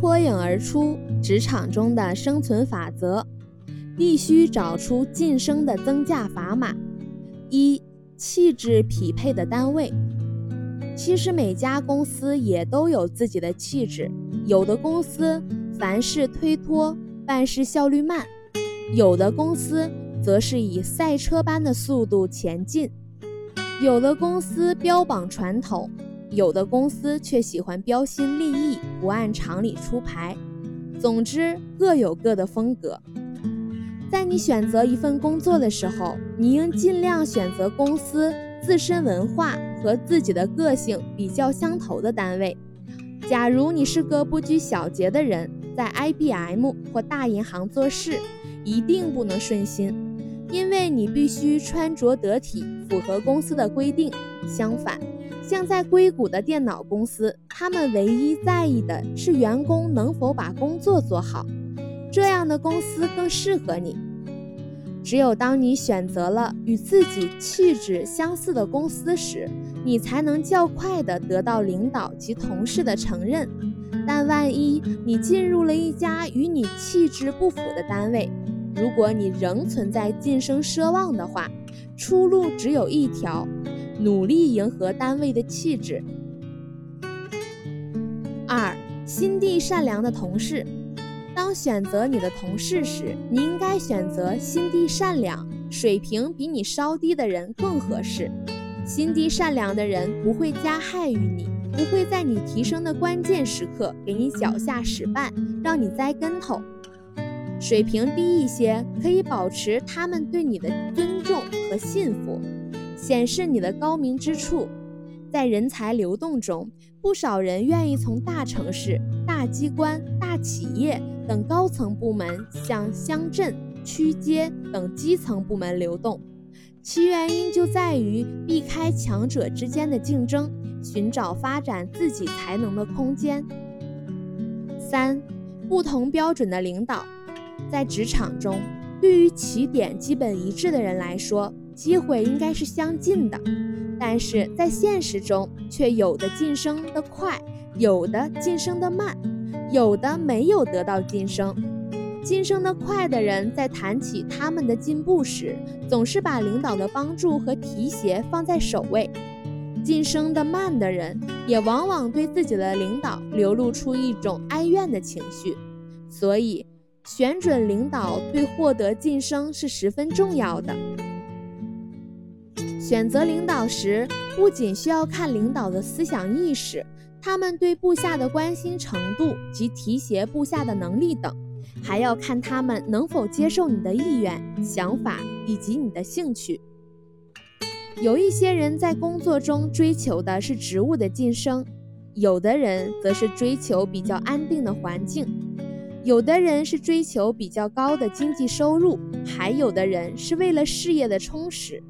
脱颖而出，职场中的生存法则，必须找出晋升的增价砝码。一、气质匹配的单位。其实每家公司也都有自己的气质，有的公司凡事推脱，办事效率慢；有的公司则是以赛车般的速度前进；有的公司标榜传统。有的公司却喜欢标新立异，不按常理出牌。总之，各有各的风格。在你选择一份工作的时候，你应尽量选择公司自身文化和自己的个性比较相投的单位。假如你是个不拘小节的人，在 IBM 或大银行做事，一定不能顺心，因为你必须穿着得体，符合公司的规定。相反，像在硅谷的电脑公司，他们唯一在意的是员工能否把工作做好。这样的公司更适合你。只有当你选择了与自己气质相似的公司时，你才能较快地得到领导及同事的承认。但万一你进入了一家与你气质不符的单位，如果你仍存在晋升奢望的话，出路只有一条。努力迎合单位的气质。二，心地善良的同事。当选择你的同事时，你应该选择心地善良、水平比你稍低的人更合适。心地善良的人不会加害于你，不会在你提升的关键时刻给你脚下使绊，让你栽跟头。水平低一些，可以保持他们对你的尊重和信服。显示你的高明之处，在人才流动中，不少人愿意从大城市、大机关、大企业等高层部门向乡镇、区街等基层部门流动，其原因就在于避开强者之间的竞争，寻找发展自己才能的空间。三、不同标准的领导，在职场中，对于起点基本一致的人来说。机会应该是相近的，但是在现实中，却有的晋升的快，有的晋升的慢，有的没有得到晋升。晋升的快的人在谈起他们的进步时，总是把领导的帮助和提携放在首位；晋升的慢的人，也往往对自己的领导流露出一种哀怨的情绪。所以，选准领导对获得晋升是十分重要的。选择领导时，不仅需要看领导的思想意识，他们对部下的关心程度及提携部下的能力等，还要看他们能否接受你的意愿、想法以及你的兴趣。有一些人在工作中追求的是职务的晋升，有的人则是追求比较安定的环境，有的人是追求比较高的经济收入，还有的人是为了事业的充实。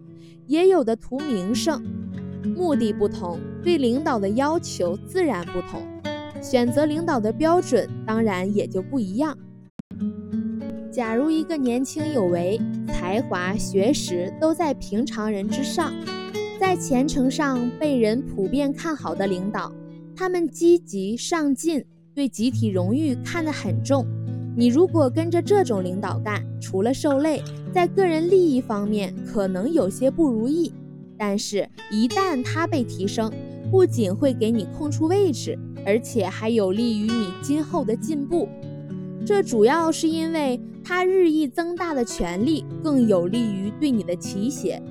也有的图名声，目的不同，对领导的要求自然不同，选择领导的标准当然也就不一样。假如一个年轻有为、才华、学识都在平常人之上，在前程上被人普遍看好的领导，他们积极上进，对集体荣誉看得很重。你如果跟着这种领导干，除了受累，在个人利益方面可能有些不如意。但是，一旦他被提升，不仅会给你空出位置，而且还有利于你今后的进步。这主要是因为他日益增大的权力更有利于对你的提携，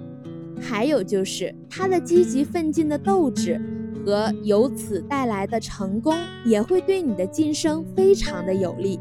还有就是他的积极奋进的斗志和由此带来的成功，也会对你的晋升非常的有利。